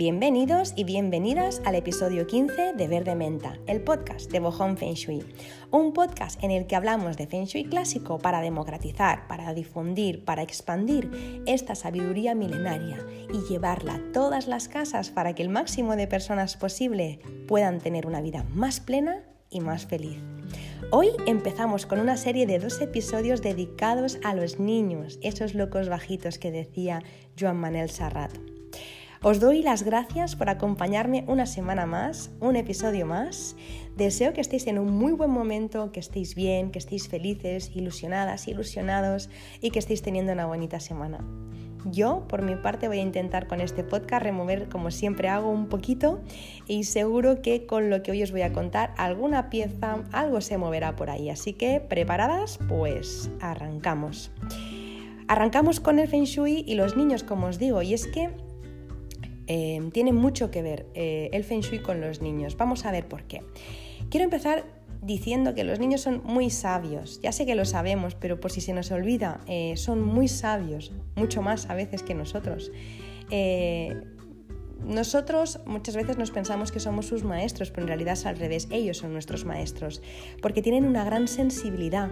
Bienvenidos y bienvenidas al episodio 15 de Verde Menta, el podcast de Bohong Feng Shui. Un podcast en el que hablamos de Feng Shui clásico para democratizar, para difundir, para expandir esta sabiduría milenaria y llevarla a todas las casas para que el máximo de personas posible puedan tener una vida más plena y más feliz. Hoy empezamos con una serie de dos episodios dedicados a los niños, esos locos bajitos que decía Joan Manel Sarrat. Os doy las gracias por acompañarme una semana más, un episodio más. Deseo que estéis en un muy buen momento, que estéis bien, que estéis felices, ilusionadas, ilusionados y que estéis teniendo una bonita semana. Yo, por mi parte, voy a intentar con este podcast remover, como siempre hago, un poquito y seguro que con lo que hoy os voy a contar, alguna pieza, algo se moverá por ahí. Así que, ¿preparadas? Pues arrancamos. Arrancamos con el Feng Shui y los niños, como os digo, y es que Em, tiene mucho que ver eh, el feng shui con los niños. Vamos a ver por qué. Quiero empezar diciendo que los niños son muy sabios. Ya sé que lo sabemos, pero por si se nos olvida, eh, son muy sabios, mucho más a veces que nosotros. Eh, nosotros muchas veces nos pensamos que somos sus maestros, pero en realidad es al revés, ellos son nuestros maestros, porque tienen una gran sensibilidad.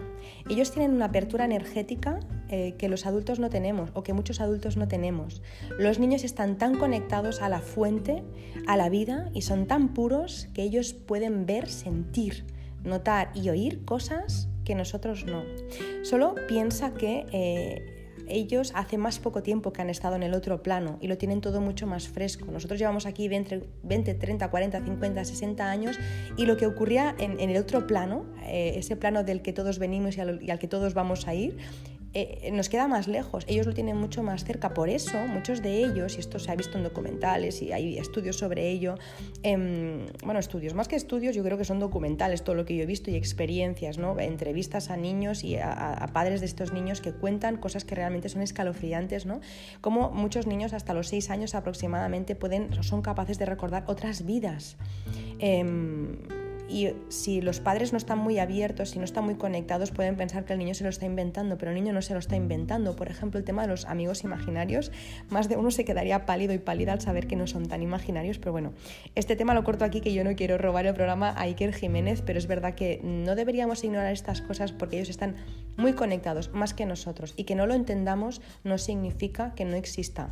Ellos tienen una apertura energética eh, que los adultos no tenemos o que muchos adultos no tenemos. Los niños están tan conectados a la fuente, a la vida, y son tan puros que ellos pueden ver, sentir, notar y oír cosas que nosotros no. Solo piensa que... Eh, ellos hace más poco tiempo que han estado en el otro plano y lo tienen todo mucho más fresco. Nosotros llevamos aquí 20, 30, 40, 50, 60 años y lo que ocurría en, el otro plano, eh, ese plano del que todos venimos y al que todos vamos a ir, eh, nos queda más lejos, ellos lo tienen mucho más cerca. Por eso, muchos de ellos, y esto se ha visto en documentales y hay estudios sobre ello, em, bueno, estudios, más que estudios, yo creo que son documentales, todo lo que yo he visto y experiencias, ¿no? entrevistas a niños y a, padres de estos niños que cuentan cosas que realmente son escalofriantes, ¿no? Como muchos niños hasta los seis años aproximadamente pueden, son capaces de recordar otras vidas. Em, y si los padres no están muy abiertos, si no están muy conectados, pueden pensar que el niño se lo está inventando, pero el niño no se lo está inventando. Por ejemplo, el tema de los amigos imaginarios, más de uno se quedaría pálido y pálida al saber que no son tan imaginarios, pero bueno, este tema lo corto aquí que yo no quiero robar el programa a Iker Jiménez, pero es verdad que no deberíamos ignorar estas cosas porque ellos están muy conectados, más que nosotros, y que no lo entendamos no significa que no exista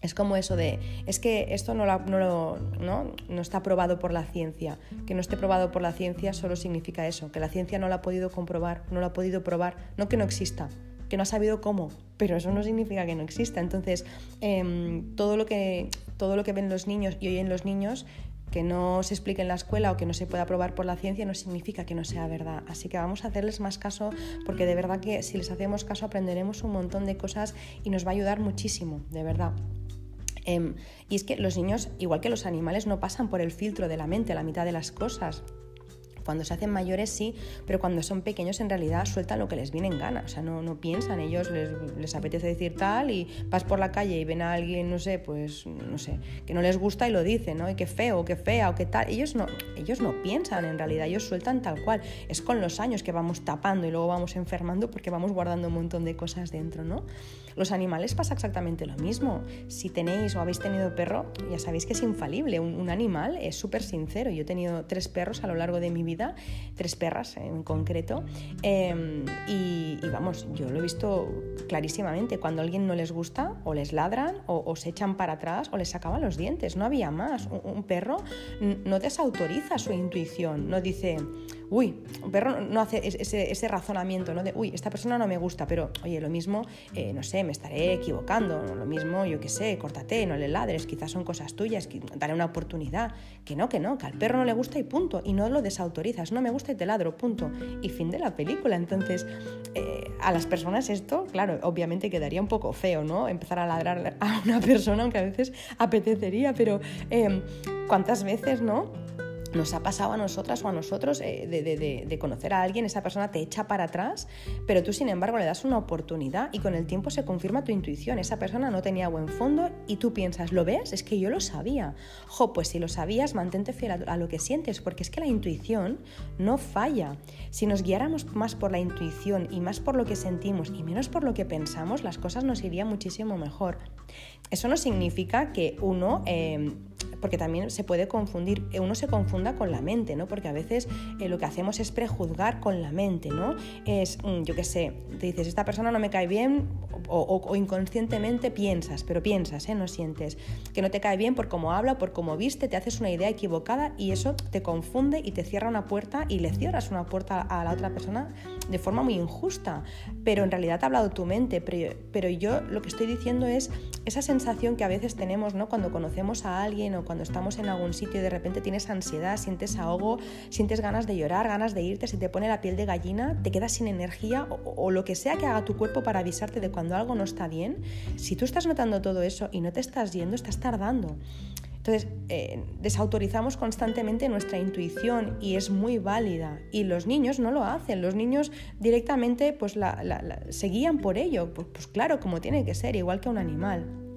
es como eso de, es que esto no, no, no, está probado por la ciencia. Que no esté probado por la ciencia solo significa eso, que la ciencia no lo ha podido comprobar, no lo ha podido probar, no que no exista, que no ha sabido cómo, pero eso no significa que no exista. Entonces, em, todo, lo que, todo lo que ven los niños y oyen los niños que no se explique en la escuela o que no se pueda probar por la ciencia no significa que no sea verdad. Así que vamos a hacerles más caso porque de verdad que si les hacemos caso aprenderemos un montón de cosas y nos va a ayudar muchísimo, de verdad. Em, y es que los niños, igual que los animales, no pasan por el filtro de la mente la mitad de las cosas. Cuando se hacen mayores sí, pero cuando son pequeños en realidad sueltan lo que les viene en gana. O sea, no, no piensan, ellos les, les, apetece decir tal y vas por la calle y ven a alguien, no sé, pues, no sé, que no les gusta y lo dicen, ¿no? Y qué feo, qué fea o qué tal. Ellos no, ellos no piensan en realidad, ellos sueltan tal cual. Es con los años que vamos tapando y luego vamos enfermando porque vamos guardando un montón de cosas dentro, ¿no? Los animales pasa exactamente lo mismo. Si tenéis o habéis tenido perro, ya sabéis que es infalible. Un, animal es súper sincero. Yo he tenido tres perros a lo largo de mi vida, tres perras en concreto, em, y, vamos, yo lo he visto clarísimamente. Cuando a alguien no les gusta, o les ladran, o, se echan para atrás, o les sacaban los dientes. No había más. Un, perro no desautoriza su intuición, no dice uy, un perro no hace ese, razonamiento, ¿no? De, uy, esta persona no me gusta, pero, oye, lo mismo, eh, no sé, me estaré equivocando, lo mismo, yo qué sé, córtate, no le ladres, quizás son cosas tuyas, daré una oportunidad. Que no, que no, que al perro no le gusta y punto, y no lo desautorizas, no me gusta y te ladro, punto. Y fin de la película. Entonces, eh, a las personas esto, claro, obviamente quedaría un poco feo, ¿no? Empezar a ladrar a una persona, aunque a veces apetecería, pero eh, ¿cuántas veces, no? Nos ha pasado a nosotras o a nosotros eh, de, conocer a alguien, esa persona te echa para atrás, pero tú sin embargo le das una oportunidad y con el tiempo se confirma tu intuición. Esa persona no tenía buen fondo y tú piensas, ¿lo ves? Es que yo lo sabía. Jo, pues si lo sabías, mantente fiel a, lo que sientes, porque es que la intuición no falla. Si nos guiáramos más por la intuición y más por lo que sentimos y menos por lo que pensamos, las cosas nos irían muchísimo mejor. Eso no significa que uno... Eh, porque también se puede confundir, eh, uno se con la mente, ¿no? Porque a veces eh, lo que hacemos es prejuzgar con la mente, ¿no? Es, mm, yo qué sé, te dices, esta persona no me cae bien o, inconscientemente piensas, pero piensas, ¿eh? No sientes que no te cae bien por cómo habla, por cómo viste, te haces una idea equivocada y eso te confunde y te cierra una puerta y le cierras una puerta a la otra persona de forma muy injusta, pero en realidad te ha hablado tu mente, pero, pero yo lo que estoy diciendo es esa sensación que a veces tenemos, ¿no? Cuando conocemos a alguien o cuando estamos en algún sitio y de repente tienes ansiedad, sientes ahogo, sientes ganas de llorar, ganas de irte, se te pone la piel de gallina, te quedas sin energía o, lo que sea que haga tu cuerpo para avisarte de cuando algo no está bien, si tú estás notando todo eso y no te estás yendo, estás tardando. Entonces, eh, desautorizamos constantemente nuestra intuición y es muy válida. Y los niños no lo hacen, los niños directamente pues, la, se guían por ello, pues, pues claro, como tiene que ser, igual que un animal.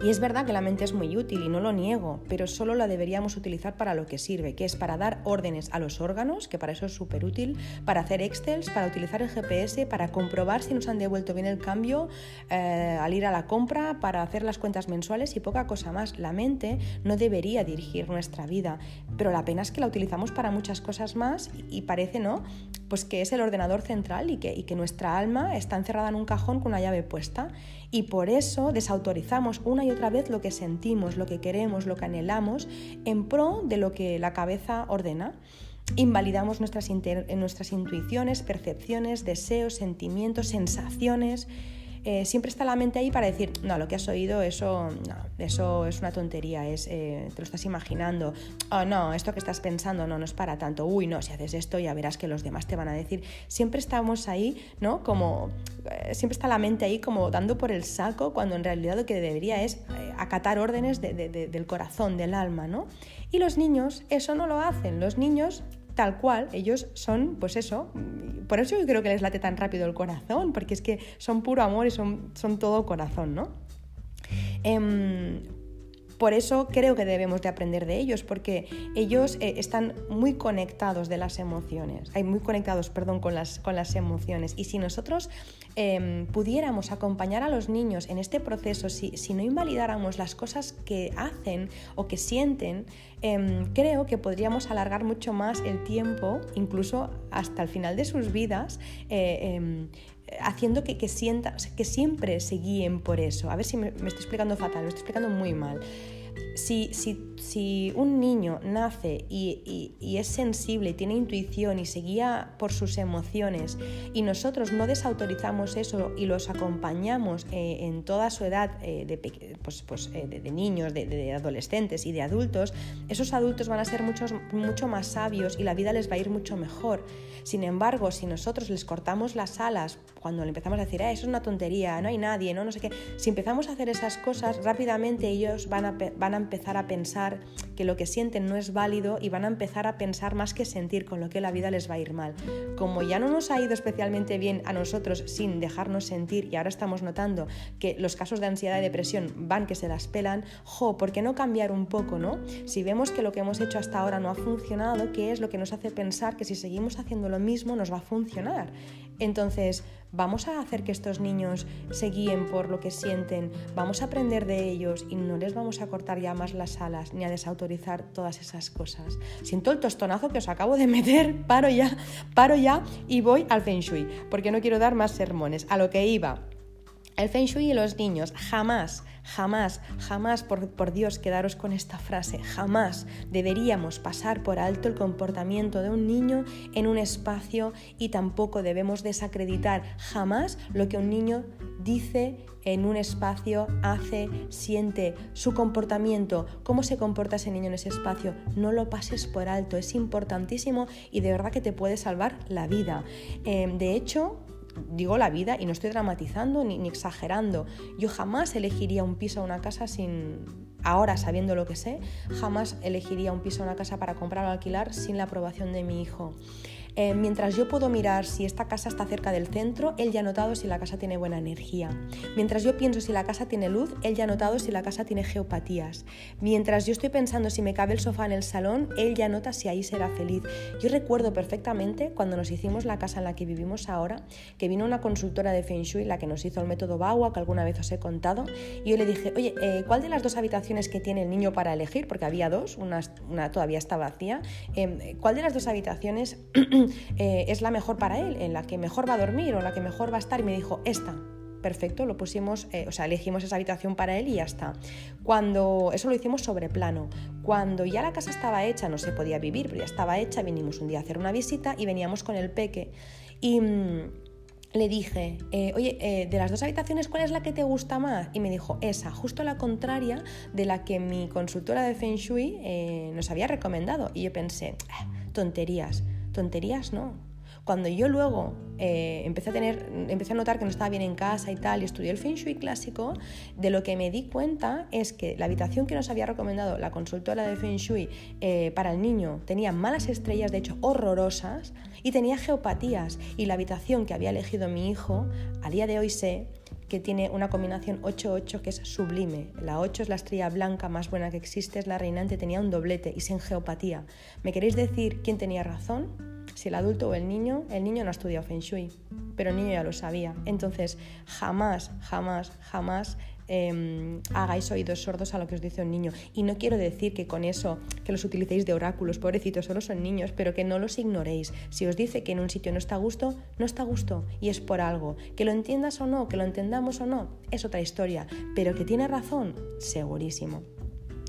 Y es verdad que la mente es muy útil y no lo niego, pero solo la deberíamos utilizar para lo que sirve, que es para dar órdenes a los órganos, que para eso es súper útil, para hacer Excels, para utilizar el GPS, para comprobar si nos han devuelto bien el cambio eh, al ir a la compra, para hacer las cuentas mensuales y poca cosa más. La mente no debería dirigir nuestra vida, pero la pena es que la utilizamos para muchas cosas más y parece, ¿no? Pues que es el ordenador central y que, y que nuestra alma está encerrada en un cajón con una llave puesta y por eso desautorizamos una y otra vez lo que sentimos, lo que queremos, lo que anhelamos en pro de lo que la cabeza ordena. Invalidamos nuestras, nuestras intuiciones, percepciones, deseos, sentimientos, sensaciones eh, siempre está la mente ahí para decir, no, lo que has oído, eso, eso es una tontería, es, eh, te lo estás imaginando, oh no, esto que estás pensando, no, no es para tanto, uy, no, si haces esto ya verás que los demás te van a decir. Siempre estamos ahí, ¿no? Como, eh, siempre está la mente ahí como dando por el saco, cuando en realidad lo que debería es acatar órdenes del corazón, del alma, ¿no? Y los niños eso no lo hacen, los niños tal cual, ellos son, pues eso, por eso yo creo que les late tan rápido el corazón, porque es que son puro amor y son, son todo corazón, ¿no? Em, por eso creo que debemos de aprender de ellos, porque ellos eh, están muy conectados de las emociones, hay muy conectados, perdón, con las, con las emociones. Y si nosotros em, pudiéramos acompañar a los niños en este proceso, si, si, no invalidáramos las cosas que hacen o que sienten, em, creo que podríamos alargar mucho más el tiempo, incluso hasta el final de sus vidas, eh, em, haciendo que, que, que siempre se guíen por eso. A ver si me, me estoy explicando fatal, me estoy explicando muy mal si, si, un niño nace y, es sensible, tiene intuición y se guía por sus emociones y nosotros no desautorizamos eso y los acompañamos eh, en toda su edad eh, de, pues, pues, eh, de, niños, de, adolescentes y de adultos, esos adultos van a ser muchos, mucho más sabios y la vida les va a ir mucho mejor. Sin embargo, si nosotros les cortamos las alas cuando le empezamos a decir, eso es una tontería, no hay nadie, no, no sé qué, si empezamos a hacer esas cosas, rápidamente ellos van a, van a empezar a pensar lugar que lo que sienten no es válido y van a empezar a pensar más que sentir, con lo que la vida les va a ir mal. Como ya no nos ha ido especialmente bien a nosotros sin dejarnos sentir y ahora estamos notando que los casos de ansiedad y depresión van que se las pelan, jo, ¿por qué no cambiar un poco, no? Si vemos que lo que hemos hecho hasta ahora no ha funcionado, ¿qué es lo que nos hace pensar que si seguimos haciendo lo mismo nos va a funcionar? Entonces, vamos a hacer que estos niños se guíen por lo que sienten, vamos a aprender de ellos y no les vamos a cortar ya más las alas ni a desautorizar todas esas cosas. Siento el tostonazo que os acabo de meter, paro ya, paro ya y voy al Feng Shui, porque no quiero dar más sermones. A lo que iba. El Feng Shui y los niños jamás Jamás, jamás, por, Dios, quedaros con esta frase, jamás deberíamos pasar por alto el comportamiento de un niño en un espacio y tampoco debemos desacreditar jamás lo que un niño dice en un espacio, hace, siente, su comportamiento, cómo se comporta ese niño en ese espacio. No lo pases por alto, es importantísimo y de verdad que te puede salvar la vida. Eh, de hecho, digo la vida y no estoy dramatizando ni, exagerando. Yo jamás elegiría un piso o una casa sin, ahora sabiendo lo que sé, jamás elegiría un piso o una casa para comprar o alquilar sin la aprobación de mi hijo. Eh, mientras yo puedo mirar si esta casa está cerca del centro, él ya ha notado si la casa tiene buena energía. Mientras yo pienso si la casa tiene luz, él ya ha notado si la casa tiene geopatías. Mientras yo estoy pensando si me cabe el sofá en el salón, él ya nota si ahí será feliz. Yo recuerdo perfectamente cuando nos hicimos la casa en la que vivimos ahora, que vino una consultora de Feng Shui, la que nos hizo el método Bawa, que alguna vez os he contado, y yo le dije, oye, eh, ¿cuál de las dos habitaciones que tiene el niño para elegir? Porque había dos, una, todavía está vacía. Em, ¿Cuál de las dos habitaciones Eh, es la mejor para él, en la que mejor va a dormir o la que mejor va a estar. Y me dijo, esta. Perfecto, lo pusimos, eh, o sea, elegimos esa habitación para él y ya está. Cuando eso lo hicimos sobre plano. Cuando ya la casa estaba hecha, no se podía vivir, pero ya estaba hecha, vinimos un día a hacer una visita y veníamos con el peque. Y mm, le dije, eh, oye, de las dos habitaciones, ¿cuál es la que te gusta más? Y me dijo, esa, justo la contraria de la que mi consultora de Feng Shui nos había recomendado. Y yo pensé, ah, tonterías tonterías no. Cuando yo luego eh, empecé, a tener, empecé a notar que no estaba bien en casa y tal, y estudié el Feng Shui clásico, de lo que me di cuenta es que la habitación que nos había recomendado la consultora de Feng Shui eh, para el niño tenía malas estrellas, de hecho horrorosas, y tenía geopatías. Y la habitación que había elegido mi hijo, a día de hoy sé que tiene una combinación 8-8 que es sublime. La 8 es la estrella blanca más buena que existe, es la reinante, tenía un doblete y sin geopatía. ¿Me queréis decir quién tenía razón? si el adulto o el niño, el niño no ha estudiado Feng Shui, pero el niño ya lo sabía. Entonces, jamás, jamás, jamás em, hagáis oídos sordos a lo que os dice un niño. Y no quiero decir que con eso, que los utilicéis de oráculos, pobrecitos, solo son niños, pero que no los ignoréis. Si os dice que en un sitio no está a gusto, no está a gusto y es por algo. Que lo entiendas o no, que lo entendamos o no, es otra historia, pero que tiene razón, segurísimo.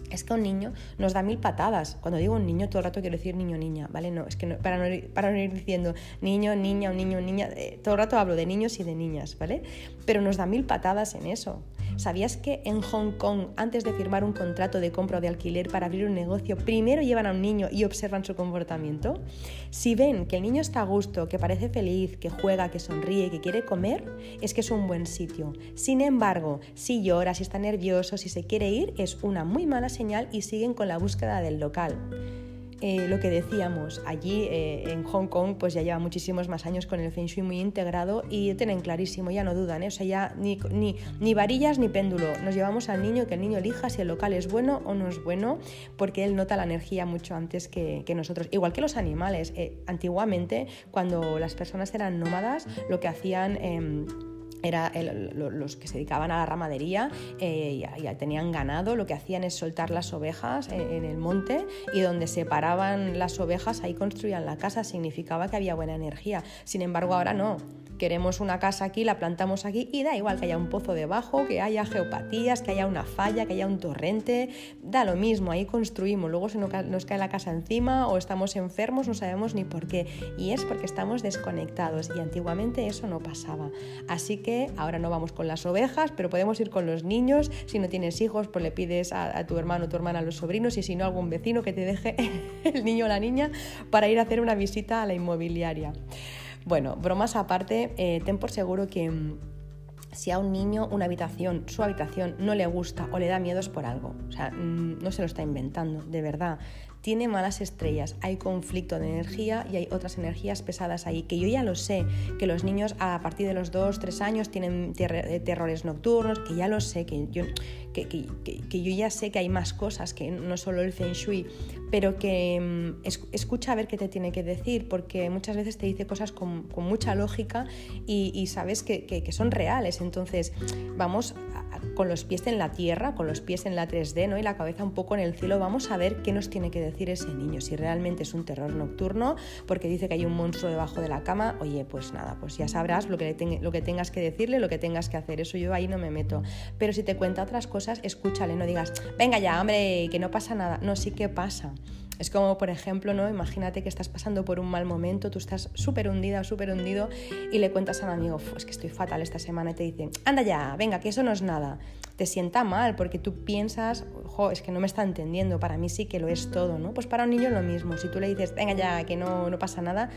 Es que un niño nos da mil patadas. Cuando digo un niño, todo el rato quiero decir niño niña, ¿vale? No, es que para, no para no ir diciendo niño, niña, un niño, niña, eh, todo el rato hablo de niños y de niñas, ¿vale? Pero nos da mil patadas en eso. ¿Sabías que en Hong Kong, antes de firmar un contrato de compra o de alquiler para abrir un negocio, primero llevan a un niño y observan su comportamiento? Si ven que el niño está a gusto, que parece feliz, que juega, que sonríe, que quiere comer, es que es un buen sitio. Sin embargo, si llora, si está nervioso, si se quiere ir, es una muy mala señal y siguen con la búsqueda del local. Eh, lo que decíamos, allí eh, en Hong Kong pues ya lleva muchísimos más años con el Feng Shui muy integrado y tienen clarísimo, ya no dudan, ¿eh? o sea, ya ni, ni, ni, varillas ni péndulo, nos llevamos al niño, que el niño elija si el local es bueno o no es bueno, porque él nota la energía mucho antes que, que nosotros, igual que los animales, antiguamente cuando las personas eran nómadas, lo que hacían em, era los que se dedicaban a la ramadería eh, ya, tenían ganado, lo que hacían es soltar las ovejas en, en, el monte y donde se paraban las ovejas ahí construían la casa, significaba que había buena energía. Sin embargo, ahora no queremos una casa aquí, la plantamos aquí y da igual que haya un pozo debajo, que haya geopatías, que haya una falla, que haya un torrente, da lo mismo, ahí construimos, luego se nos cae la casa encima o estamos enfermos, no sabemos ni por qué y es porque estamos desconectados y antiguamente eso no pasaba. Así que ahora no vamos con las ovejas, pero podemos ir con los niños, si no tienes hijos, pues le pides a, tu hermano o tu hermana a los sobrinos y si no algún vecino que te deje el niño o la niña para ir a hacer una visita a la inmobiliaria. Bueno, bromas aparte, eh, ten por seguro que mm, si a un niño una habitación, su habitación, no le gusta o le da miedo es por algo. O sea, mm, no se lo está inventando, de verdad tiene malas estrellas, hay conflicto de energía y hay otras energías pesadas ahí, que yo ya lo sé, que los niños a partir de los 2, 3 años tienen eh, terrores nocturnos, que ya lo sé, que yo, que, yo ya sé que hay más cosas que no solo el feng shui, pero que mm, escucha a ver qué te tiene que decir, porque muchas veces te dice cosas con, mucha lógica y, sabes que, son reales, entonces vamos con los pies en la tierra, con los pies en la 3D ¿no? y la cabeza un poco en el cielo, vamos a ver qué nos tiene que decir ese niño. Si realmente es un terror nocturno, porque dice que hay un monstruo debajo de la cama, oye, pues nada, pues ya sabrás lo que, lo que tengas que decirle, lo que tengas que hacer. Eso yo ahí no me meto. Pero si te cuenta otras cosas, escúchale, no digas, venga ya, hombre, que no pasa nada. No, sí que pasa. Es como, por ejemplo, ¿no? imagínate que estás pasando por un mal momento, tú estás súper hundida súper hundido y le cuentas a un amigo, es que estoy fatal esta semana y te dice, anda ya, venga, que eso no es nada. Te sienta mal porque tú piensas, jo, es que no me está entendiendo, para mí sí que lo es todo, ¿no? Pues para un niño lo mismo, si tú le dices, venga ya, que no, no pasa nada,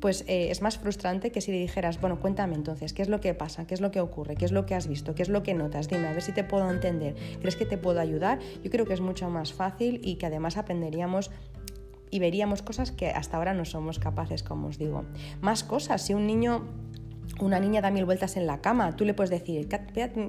pues eh, es más frustrante que si le dijeras, bueno, cuéntame entonces, ¿qué es lo que pasa? ¿Qué es lo que ocurre? ¿Qué es lo que has visto? ¿Qué es lo que notas? Dime, a ver si te puedo entender. ¿Crees que te puedo ayudar? Yo creo que es mucho más fácil y que además aprenderíamos y veríamos cosas que hasta ahora no somos capaces, como os digo. Más cosas, si un niño una niña da mil vueltas en la cama, tú le puedes decir,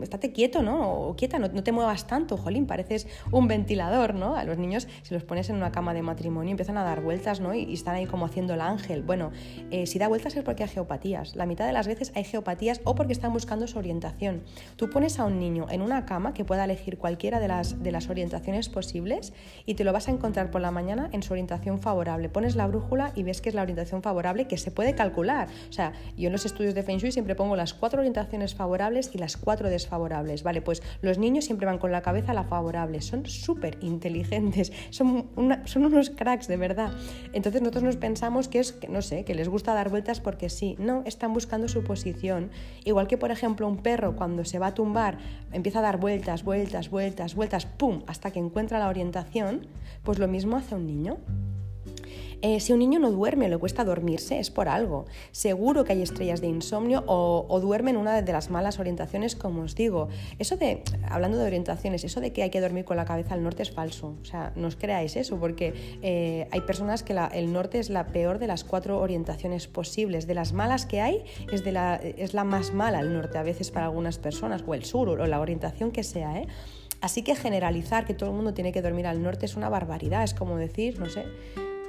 estate quieto, ¿no? O quieta, no, te muevas tanto, jolín, pareces un ventilador, ¿no? A los niños, si los pones en una cama de matrimonio, empiezan a dar vueltas, ¿no? Y, están ahí como haciendo el ángel. Bueno, eh, si da vueltas es porque hay geopatías. La mitad de las veces hay geopatías o porque están buscando su orientación. Tú pones a un niño en una cama que pueda elegir cualquiera de las, de las orientaciones posibles y te lo vas a encontrar por la mañana en su orientación favorable. Pones la brújula y ves que es la orientación favorable que se puede calcular. O sea, yo en los estudios de Feng Shui siempre pongo las cuatro orientaciones favorables y las cuatro desfavorables. Vale, pues los niños siempre van con la cabeza a la favorable, son súper inteligentes, son, son unos cracks de verdad. Entonces nosotros nos pensamos que es, no sé, que les gusta dar vueltas porque sí, no, están buscando su posición. Igual que por ejemplo un perro cuando se va a tumbar empieza a dar vueltas, vueltas, vueltas, vueltas, ¡pum!, hasta que encuentra la orientación, pues lo mismo hace un niño. Eh, si un niño no duerme le cuesta dormirse, es por algo. Seguro que hay estrellas de insomnio o, duerme en una de las malas orientaciones, como os digo. Eso de, hablando de orientaciones, eso de que hay que dormir con la cabeza al norte es falso. O sea, no os creáis eso, porque eh, hay personas que el norte es la peor de las cuatro orientaciones posibles. De las malas que hay, es, de la, es la más mala el norte a veces para algunas personas, o el sur, o la orientación que sea. ¿eh? Así que generalizar que todo el mundo tiene que dormir al norte es una barbaridad. Es como decir, no sé,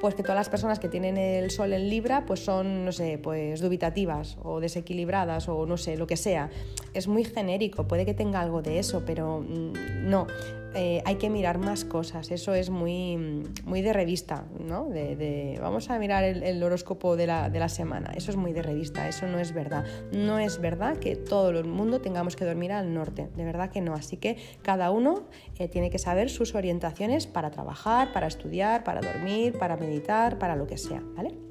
pues que todas las personas que tienen el sol en Libra pues son, no sé, pues dubitativas o desequilibradas o no sé, lo que sea. Es muy genérico, puede que tenga algo de eso, pero mm, no. Eh, hay que mirar más cosas. Eso es muy, muy de revista, ¿no? De, vamos a mirar el, horóscopo de la, de la, semana. Eso es muy de revista, eso no es verdad. No es verdad que todo el mundo tengamos que dormir al norte, de verdad que no. Así que cada uno eh, tiene que saber sus orientaciones para trabajar, para estudiar, para dormir, para meditar, para lo que sea, ¿vale?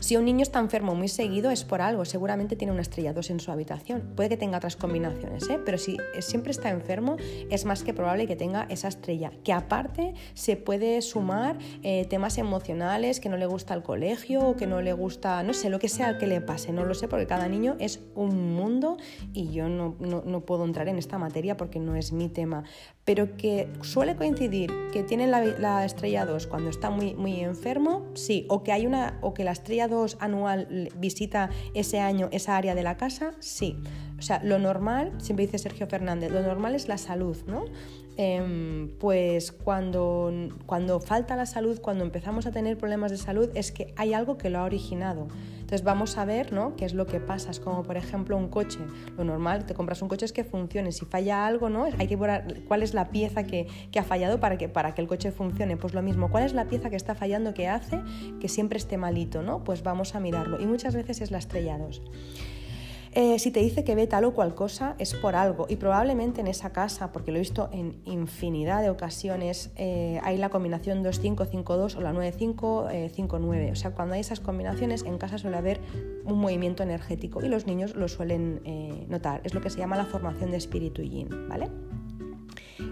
Si un niño está enfermo muy seguido es por algo, seguramente tiene una estrella 2 en su habitación. Puede que tenga otras combinaciones, ¿eh? pero si siempre está enfermo es más que probable que tenga esa estrella, que aparte se puede sumar eh, temas emocionales, que no le gusta el colegio o que no le gusta, no sé, lo que sea que le pase, no lo sé, porque cada niño es un mundo y yo no, no, puedo entrar en esta materia porque no es mi tema, pero que suele coincidir que tiene la, la estrella 2 cuando está muy, muy enfermo, sí, o que hay una, o que la estrella anual visita ese año esa área de la casa? Sí. O sea, lo normal, siempre dice Sergio Fernández, lo normal es la salud, ¿no? Em, pues cuando, cuando falta la salud, cuando empezamos a tener problemas de salud, es que hay algo que lo ha originado. Entonces vamos a ver ¿no? qué es lo que pasa. Como por ejemplo un coche. Lo normal, te compras un coche es que funcione. Si falla algo, ¿no? hay que ver cuál es la pieza que, que, ha fallado para que, para que el coche funcione. Pues lo mismo, cuál es la pieza que está fallando que hace que siempre esté malito, ¿no? Pues vamos a mirarlo. Y muchas veces es la estrella 2. Eh, si te dice que ve tal o cual cosa es por algo y probablemente en esa casa, porque lo he visto en infinidad de ocasiones, eh, hay la combinación 2-5-5-2 o la 9-5-5-9. Eh, o sea, cuando hay esas combinaciones en casa suele haber un movimiento energético y los niños lo suelen notar. Es lo que se llama la formación de espíritu yin, ¿vale?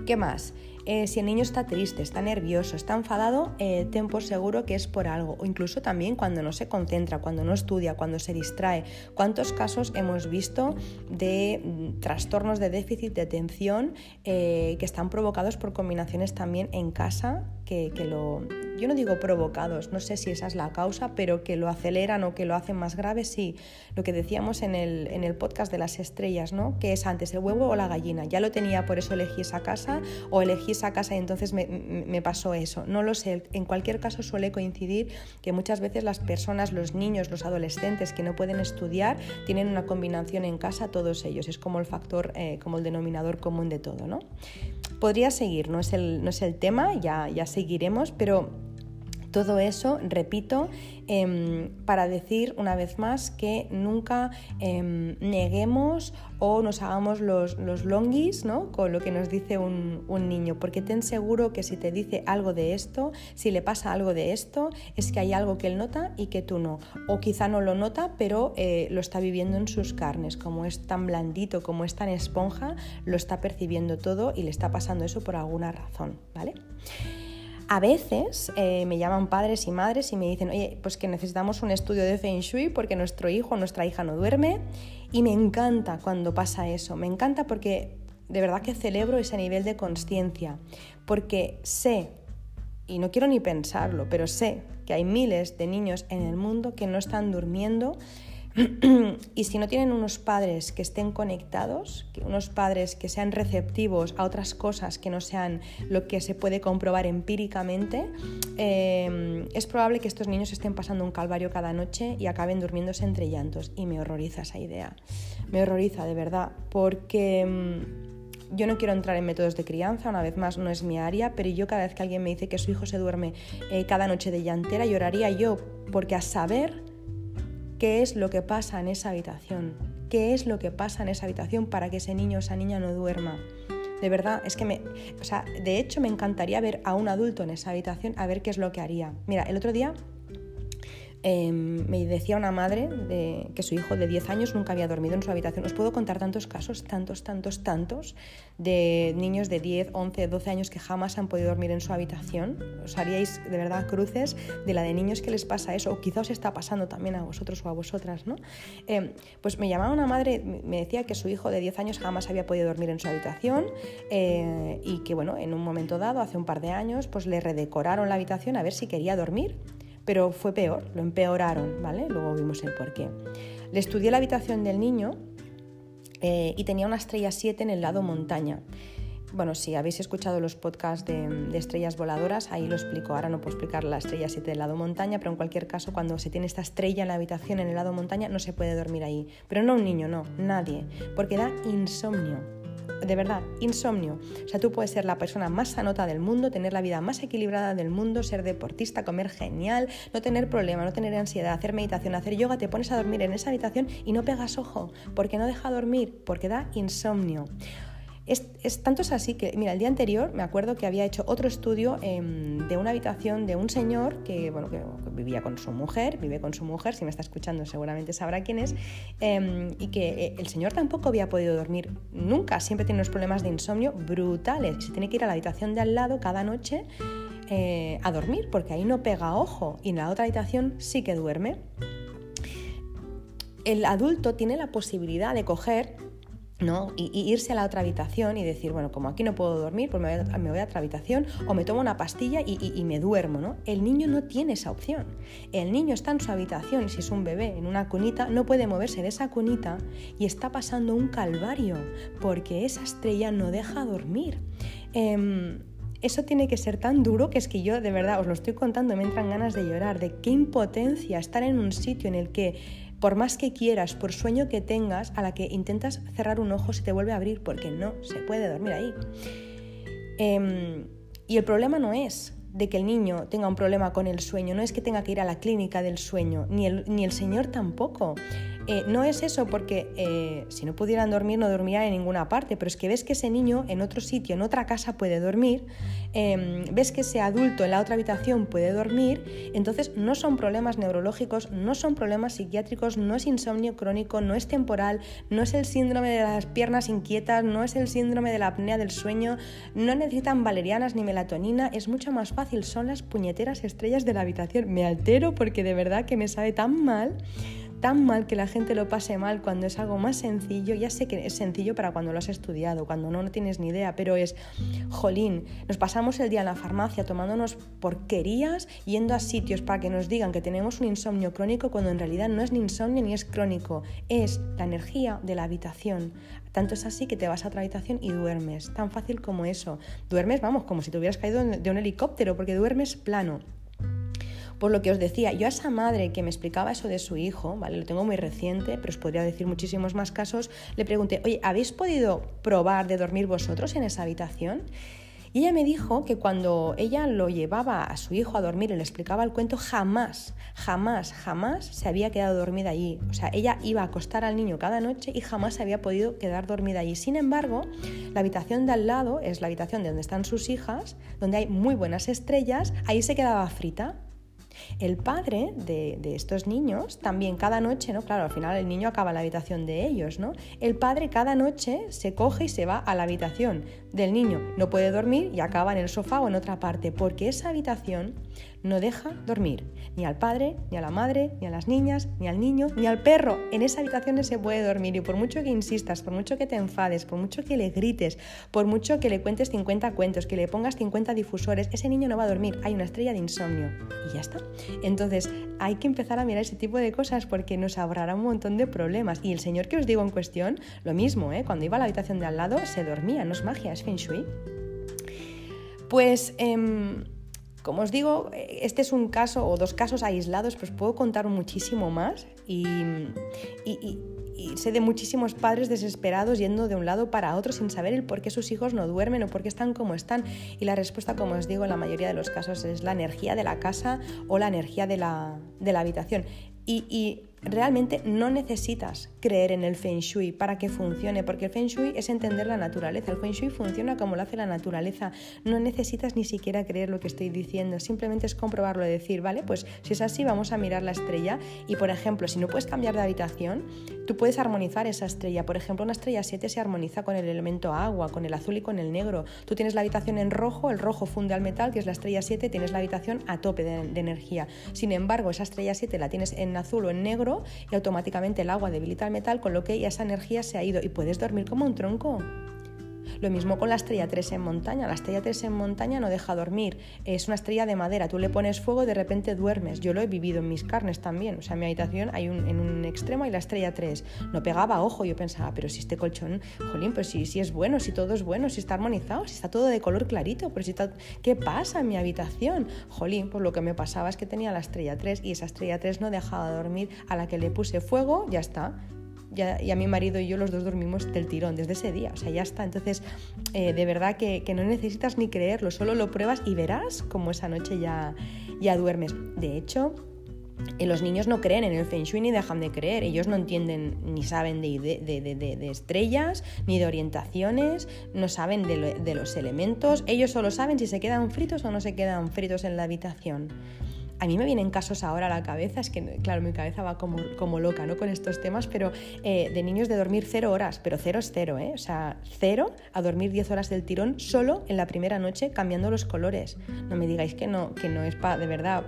¿Qué más? Eh, si el niño está triste, está nervioso, está enfadado, eh, ten por seguro que es por algo. O incluso también cuando no se concentra, cuando no estudia, cuando se distrae. ¿Cuántos casos hemos visto de mm, trastornos de déficit de atención eh, que están provocados por combinaciones también en casa que, lo, yo no digo provocados, no sé si esa es la causa, pero que lo aceleran o que lo hacen más grave, sí. Lo que decíamos en el, en el podcast de las estrellas, ¿no? Que es antes el huevo o la gallina. Ya lo tenía, por eso elegí esa casa, o elegí esa casa y entonces me, me pasó eso. No lo sé. En cualquier caso suele coincidir que muchas veces las personas, los niños, los adolescentes que no pueden estudiar, tienen una combinación en casa, todos ellos. Es como el factor, eh, como el denominador común de todo, ¿no? Podría seguir, no es el, no es el tema, ya, ya seguiremos, pero todo eso, repito, em, para decir una vez más que nunca em, neguemos o nos hagamos los, los, longis ¿no? con lo que nos dice un, niño, porque ten seguro que si te dice algo de esto, si le pasa algo de esto, es que hay algo que él nota y que tú no. O quizá no lo nota, pero eh, lo está viviendo en sus carnes, como es tan blandito, como es tan esponja, lo está percibiendo todo y le está pasando eso por alguna razón, ¿vale? A veces eh, me llaman padres y madres y me dicen, oye, pues que necesitamos un estudio de Feng Shui porque nuestro hijo o nuestra hija no duerme. Y me encanta cuando pasa eso, me encanta porque de verdad que celebro ese nivel de conciencia, porque sé, y no quiero ni pensarlo, pero sé que hay miles de niños en el mundo que no están durmiendo y si no tienen unos padres que estén conectados, unos padres que sean receptivos a otras cosas que no sean lo que se puede comprobar empíricamente, eh, es probable que estos niños estén pasando un calvario cada noche y acaben durmiéndose entre llantos. Y me horroriza esa idea. Me horroriza de verdad, porque mm, yo no quiero entrar en métodos de crianza, una vez más no es mi área, pero yo cada vez que alguien me dice que su hijo se duerme eh, cada noche de llantera, lloraría yo, porque a saber qué es lo que pasa en esa habitación, qué es lo que pasa en esa habitación para que ese niño o esa niña no duerma. De verdad, es que me, o sea, de hecho me encantaría ver a un adulto en esa habitación a ver qué es lo que haría. Mira, el otro día Em, me decía una madre que su hijo de 10 años nunca había dormido en su habitación. Os puedo contar tantos casos, tantos, tantos, tantos, de niños de 10, 11, 12 años que jamás han podido dormir en su habitación. Os haríais de verdad cruces de la de niños que les pasa eso, o quizá os está pasando también a vosotros o a vosotras, ¿no? Em, pues me llamaba una madre, me decía que su hijo de 10 años jamás había podido dormir en su habitación eh, y que, bueno, en un momento dado, hace un par de años, pues le redecoraron la habitación a ver si quería dormir pero fue peor, lo empeoraron, ¿vale? Luego vimos el porqué. Le estudié la habitación del niño eh, y tenía una estrella 7 en el lado montaña. Bueno, si habéis escuchado los podcasts de, estrellas voladoras, ahí lo explico. Ahora no puedo explicar la estrella 7 del lado montaña, pero en cualquier caso, cuando se tiene esta estrella en la habitación en el lado montaña, no se puede dormir ahí. Pero no un niño, no, nadie, porque da insomnio de verdad, insomnio. O sea, tú puedes ser la persona más sanota del mundo, tener la vida más equilibrada del mundo, ser deportista, comer genial, no tener problema, no tener ansiedad, hacer meditación, hacer yoga, te pones a dormir en esa habitación y no pegas ojo, porque no deja dormir, porque da insomnio. Es, tanto es así que, mira, el día anterior me acuerdo que había hecho otro estudio em, de una habitación de un señor que, bueno, que vivía con su mujer, vive con su mujer, si me está escuchando seguramente sabrá quién es, em, y que eh, el señor tampoco había podido dormir nunca, siempre tiene unos problemas de insomnio brutales, se tiene que ir a la habitación de al lado cada noche eh, a dormir, porque ahí no pega ojo, y en la otra habitación sí que duerme. El adulto tiene la posibilidad de coger ¿no? Y, irse a la otra habitación y decir, bueno, como aquí no puedo dormir, pues me voy a, otra habitación o me tomo una pastilla y, me duermo, ¿no? El niño no tiene esa opción. El niño está en su habitación si es un bebé en una cunita, no puede moverse de esa cunita y está pasando un calvario porque esa estrella no deja dormir. Em, eso tiene que ser tan duro que es que yo de verdad os lo estoy contando, me entran ganas de llorar, de qué impotencia estar en un sitio en el que por más que quieras, por sueño que tengas, a la que intentas cerrar un ojo se te vuelve a abrir porque no se puede dormir ahí. Em, y el problema no es de que el niño tenga un problema con el sueño, no es que tenga que ir a la clínica del sueño, ni el, ni el Señor tampoco. Eh, no es eso porque eh, si no pudieran dormir no dormirían en ninguna parte, pero es que ves que ese niño en otro sitio, en otra casa puede dormir, em, ves que ese adulto en la otra habitación puede dormir, entonces no son problemas neurológicos, no son problemas psiquiátricos, no es insomnio crónico, no es temporal, no es el síndrome de las piernas inquietas, no es el síndrome de la apnea del sueño, no necesitan valerianas ni melatonina, es mucho más fácil, son las puñeteras estrellas de la habitación. Me altero porque de verdad que me sabe tan mal tan mal que la gente lo pase mal cuando es algo más sencillo. Ya sé que es sencillo para cuando lo has estudiado, cuando no, no tienes ni idea, pero es, jolín, nos pasamos el día en la farmacia tomándonos porquerías, yendo a sitios para que nos digan que tenemos un insomnio crónico cuando en realidad no es ni insomnio ni es crónico, es la energía de la habitación. Tanto es así que te vas a otra habitación y duermes, tan fácil como eso. Duermes, vamos, como si te hubieras caído de un helicóptero, porque duermes plano. Por lo que os decía, yo a esa madre que me explicaba eso de su hijo, ¿vale? Lo tengo muy reciente, pero os podría decir muchísimos más casos, le pregunté, oye, ¿habéis podido probar de dormir vosotros en esa habitación? Y ella me dijo que cuando ella lo llevaba a su hijo a dormir y le explicaba el cuento, jamás, jamás, jamás se había quedado dormida allí. O sea, ella iba a acostar al niño cada noche y jamás se había podido quedar dormida allí. Sin embargo, la habitación de al lado es la habitación de donde están sus hijas, donde hay muy buenas estrellas, ahí se quedaba frita El padre de, estos niños también cada noche, ¿no? Claro, al final el niño acaba en la habitación de ellos, ¿no? El padre cada noche se coge y se va a la habitación del niño. No puede dormir y acaba en el sofá o en otra parte, porque esa habitación no deja dormir ni al padre, ni a la madre, ni a las niñas, ni al niño, ni al perro. En esa habitación no se puede dormir y por mucho que insistas, por mucho que te enfades, por mucho que le grites, por mucho que le cuentes 50 cuentos, que le pongas 50 difusores, ese niño no va a dormir. Hay una estrella de insomnio y ya está. Entonces hay que empezar a mirar ese tipo de cosas porque nos ahorrará un montón de problemas. Y el señor que os digo en cuestión, lo mismo, ¿eh? cuando iba a la habitación de al lado se dormía, no es magia, es feng shui. Pues... Em, como os digo, este es un caso o dos casos aislados, pues puedo contar muchísimo más y, sé de muchísimos padres desesperados yendo de un lado para otro sin saber el por qué sus hijos no duermen o por qué están como están. Y la respuesta, como os digo, en la mayoría de los casos es la energía de la casa o la energía de la, habitación. Realmente no necesitas creer en el feng shui para que funcione, porque el feng shui es entender la naturaleza. El feng shui funciona como lo hace la naturaleza. No necesitas ni siquiera creer lo que estoy diciendo, simplemente es comprobarlo y decir, vale, pues si es así, vamos a mirar la estrella y, por ejemplo, si no puedes cambiar de habitación, tú puedes armonizar esa estrella. Por ejemplo, una estrella 7 se armoniza con el elemento agua, con el azul y con el negro. Tú tienes la habitación en rojo, el rojo funde al metal, que es la estrella 7, tienes la habitación a tope de, de energía. Sin embargo, esa estrella 7 la tienes en azul o en negro y automáticamente el agua debilita el metal, con lo que esa energía se ha ido y puedes dormir como un tronco. Lo mismo con la estrella 3 en montaña. La estrella 3 en montaña no deja dormir. Es una estrella de madera. Tú le pones fuego y de repente duermes. Yo lo he vivido en mis carnes también. O sea, en mi habitación hay un, en un extremo hay la estrella 3. No pegaba ojo. Yo pensaba, pero si este colchón, jolín, pues si, si es bueno, si todo es bueno, si está armonizado, si está todo de color clarito, pero si está... ¿Qué pasa en mi habitación? Jolín, pues lo que me pasaba es que tenía la estrella 3 y esa estrella 3 no dejaba dormir. A la que le puse fuego, ya está y a mi marido y yo los dos dormimos del tirón desde ese día, o sea, ya está. Entonces, eh, de verdad que, no necesitas ni creerlo, solo lo pruebas y verás cómo esa noche ya, ya duermes. De hecho, eh, los niños no creen en el Feng Shui ni dejan de creer. Ellos no entienden ni saben de, de, estrellas, ni de orientaciones, no saben de, los elementos. Ellos solo saben si se quedan fritos o no se quedan fritos en la habitación. A mí me vienen casos ahora a la cabeza, es que, claro, mi cabeza va como, como loca ¿no? con estos temas, pero eh, de niños de dormir cero horas, pero cero es cero, ¿eh? O sea, cero a dormir 10 horas del tirón solo en la primera noche cambiando los colores. No me digáis que no, que no es para, de verdad,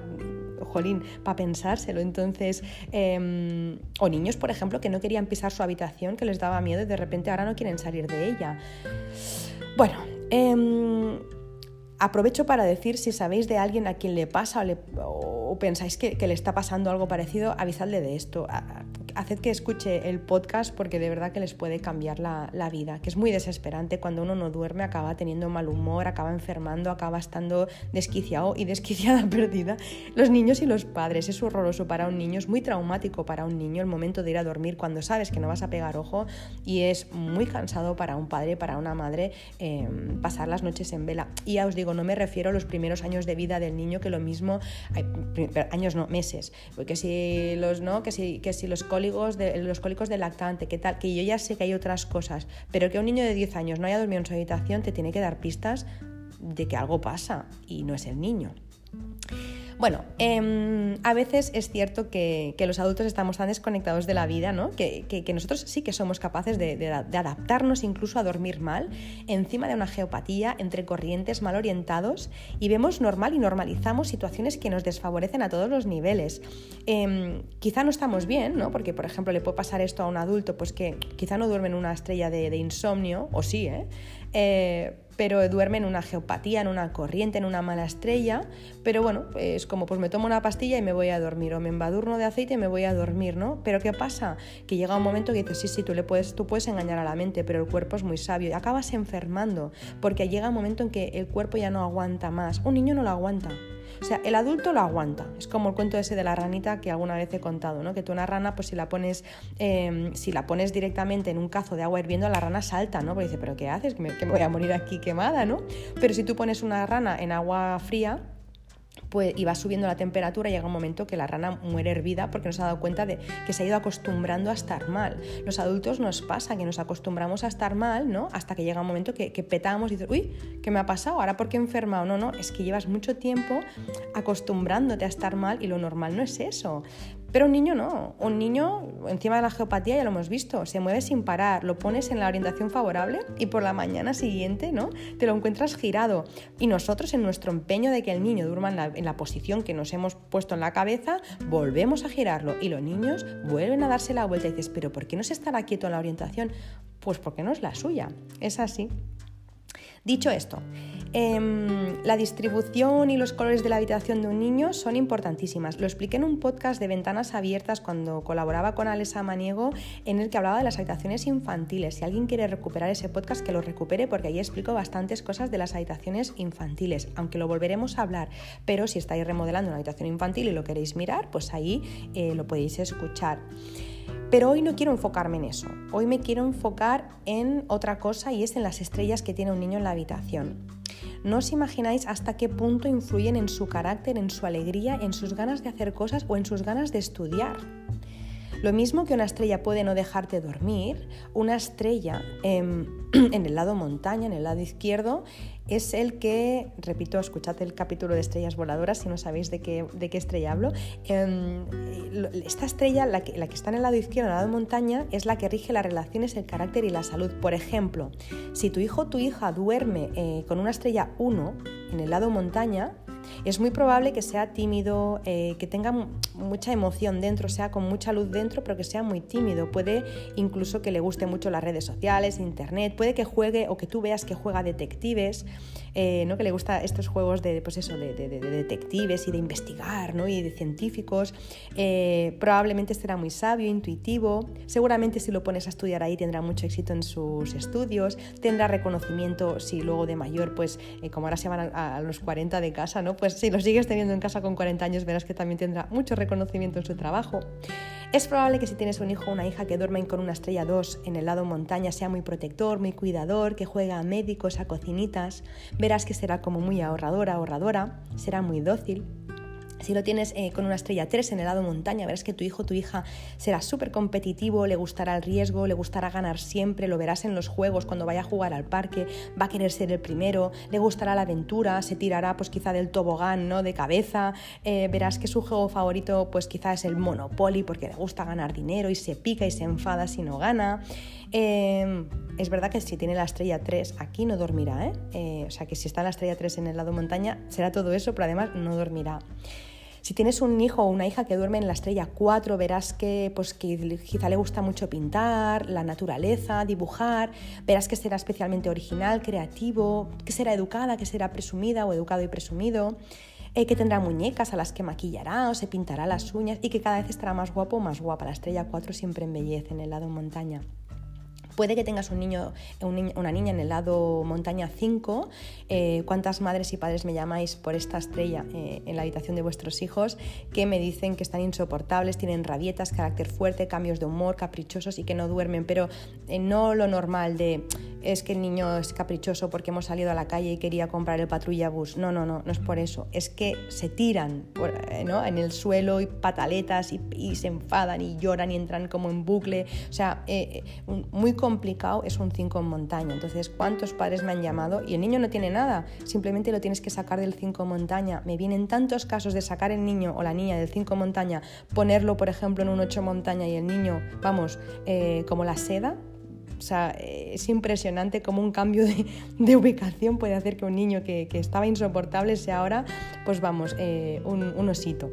jolín, para pensárselo. Entonces, em, o niños, por ejemplo, que no querían pisar su habitación, que les daba miedo y de repente ahora no quieren salir de ella. Bueno, eh, Aprovecho para decir si sabéis de alguien a quien le pasa o, pensáis que, le está pasando algo parecido, avisadle de esto haced que escuche el podcast porque de verdad que les puede cambiar la, vida, que es muy desesperante cuando uno no duerme, acaba teniendo mal humor, acaba enfermando, acaba estando desquiciado y desquiciada perdida. Los niños y los padres, es horroroso para un niño, es muy traumático para un niño el momento de ir a dormir cuando sabes que no vas a pegar ojo y es muy cansado para un padre, para una madre em, pasar las noches en vela. Y ya os digo, no me refiero a los primeros años de vida del niño, que lo mismo, años no, meses, porque si los no, que si, que si los de, los cólicos de lactante, que tal, que yo ya sé que hay otras cosas, pero que un niño de 10 años no haya dormido en su habitación te tiene que dar pistas de que algo pasa y no es el niño. Bueno, em, a veces es cierto que, los adultos estamos tan desconectados de la vida, ¿no? Que, nosotros sí que somos capaces de, adaptarnos incluso a dormir mal, encima de una geopatía, entre corrientes mal orientados, y vemos normal y normalizamos situaciones que nos desfavorecen a todos los niveles. Em, quizá no estamos bien, ¿no? Porque, por ejemplo, le puede pasar esto a un adulto, pues que quizá no duerme en una estrella de, de insomnio, o sí, ¿eh? Eh, pero duerme en una geopatía, en una corriente, en una mala estrella, pero bueno, es como pues me tomo una pastilla y me voy a dormir, o me embadurno de aceite y me voy a dormir, ¿no? Pero ¿qué pasa? Que llega un momento que dices, sí, sí, tú, le puedes, tú puedes engañar a la mente, pero el cuerpo es muy sabio y acabas enfermando, porque llega un momento en que el cuerpo ya no aguanta más, un niño no lo aguanta. O sea, el adulto lo aguanta. Es como el cuento ese de la ranita que alguna vez he contado, ¿no? Que tú una rana, pues si la pones, em, si la pones directamente en un cazo de agua hirviendo, la rana salta, ¿no? Porque dice, ¿pero qué haces? Que que me voy a morir aquí quemada, ¿no? Pero si tú pones una rana en agua fría, pues, y va subiendo la temperatura, llega un momento que la rana muere hervida porque nos ha dado cuenta de que se ha ido acostumbrando a estar mal. Los adultos nos pasa que nos acostumbramos a estar mal, ¿no? Hasta que llega un momento que, petamos y dices, uy, ¿qué me ha pasado? ¿Ahora por qué he enfermado? No, no, es que llevas mucho tiempo acostumbrándote a estar mal y lo normal no es eso. Pero un niño no, un niño encima de la geopatía ya lo hemos visto, se mueve sin parar, lo pones en la orientación favorable y por la mañana siguiente ¿no? te lo encuentras girado. Y nosotros en nuestro empeño de que el niño durma en la, posición que nos hemos puesto en la cabeza, volvemos a girarlo y los niños vuelven a darse la vuelta y dices, pero ¿por qué no se estará quieto en la orientación? Pues porque no es la suya, es así. Dicho esto, Em, la distribución y los colores de la habitación de un niño son importantísimas. Lo expliqué en un podcast de Ventanas Abiertas cuando colaboraba con Alesa Maniego en el que hablaba de las habitaciones infantiles. Si alguien quiere recuperar ese podcast, que lo recupere porque ahí explico bastantes cosas de las habitaciones infantiles, aunque lo volveremos a hablar. Pero si estáis remodelando una habitación infantil y lo queréis mirar, pues ahí eh, lo podéis escuchar. Pero hoy no quiero enfocarme en eso. Hoy me quiero enfocar en otra cosa y es en las estrellas que tiene un niño en la habitación. No os imagináis hasta qué punto influyen en su carácter, en su alegría, en sus ganas de hacer cosas o en sus ganas de estudiar. Lo mismo que una estrella puede no dejarte dormir, una estrella en, en el lado montaña, en el lado izquierdo, es el que, repito, escuchad el capítulo de estrellas voladoras si no sabéis de qué, de qué estrella hablo. Em, esta estrella, la que, la que, está en el lado izquierdo, en el lado de montaña, es la que rige las relaciones, el carácter y la salud. Por ejemplo, si tu hijo o tu hija duerme eh, con una estrella 1 en el lado montaña, es muy probable que sea tímido, eh, que tenga mucha emoción dentro, sea con mucha luz dentro, pero que sea muy tímido. Puede incluso que le guste mucho las redes sociales, internet, puede que juegue o que tú veas que juega detectives, eh, ¿no? que le gusta estos juegos de, pues de, detectives y de investigar ¿no? y de científicos. Eh, probablemente será muy sabio, intuitivo. Seguramente si lo pones a estudiar ahí tendrá mucho éxito en sus estudios, tendrá reconocimiento si luego de mayor, pues como ahora se van a, a los 40 de casa, ¿no? Pues si lo sigues teniendo en casa con 40 años verás que también tendrá mucho reconocimiento en su trabajo. Es probable que si tienes un hijo o una hija que duermen con una estrella 2 en el lado montaña sea muy protector, muy cuidador, que juega a médicos, a cocinitas. Verás que será como muy ahorradora, ahorradora, será muy dócil. Si lo tienes eh, con una estrella 3 en el lado montaña, verás que tu hijo o tu hija será súper competitivo, le gustará el riesgo, le gustará ganar siempre, lo verás en los juegos cuando vaya a jugar al parque, va a querer ser el primero, le gustará la aventura, se tirará pues quizá del tobogán, ¿no? De cabeza, eh, verás que su juego favorito pues quizá es el Monopoly porque le gusta ganar dinero y se pica y se enfada si no gana. Em, es verdad que si tiene la estrella 3 aquí no dormirá, ¿eh? o sea que si está la estrella 3 en el lado montaña será todo eso, pero además no dormirá. Si tienes un hijo o una hija que duerme en la estrella 4, verás que, pues, que quizá le gusta mucho pintar, la naturaleza, dibujar, verás que será especialmente original, creativo, que será educada, que será presumida o educado y presumido. Eh, que tendrá muñecas a las que maquillará o se pintará las uñas y que cada vez estará más guapo o más guapa. La estrella 4 siempre embellece en el lado montaña. Puede que tengas un niño, una niña en el lado montaña 5. Eh, ¿Cuántas madres y padres me llamáis por esta estrella eh, en la habitación de vuestros hijos que me dicen que están insoportables, tienen rabietas, carácter fuerte, cambios de humor, caprichosos y que no duermen? Pero eh, no lo normal de es que el niño es caprichoso porque hemos salido a la calle y quería comprar el patrulla bus. No, no, no, no es por eso. Es que se tiran en el suelo y pataletas y, se enfadan y lloran y entran como en bucle. O sea, muy complicado es un 5 en montaña. Entonces, ¿cuántos padres me han llamado? Y el niño no tiene nada, simplemente lo tienes que sacar del 5 en montaña. Me vienen tantos casos de sacar el niño o la niña del 5 en montaña, ponerlo, por ejemplo, en un 8 montaña y el niño, vamos, eh, como la seda, o sea, eh, es impresionante cómo un cambio de, ubicación puede hacer que un niño que, estaba insoportable sea ahora, pues vamos, eh, un osito.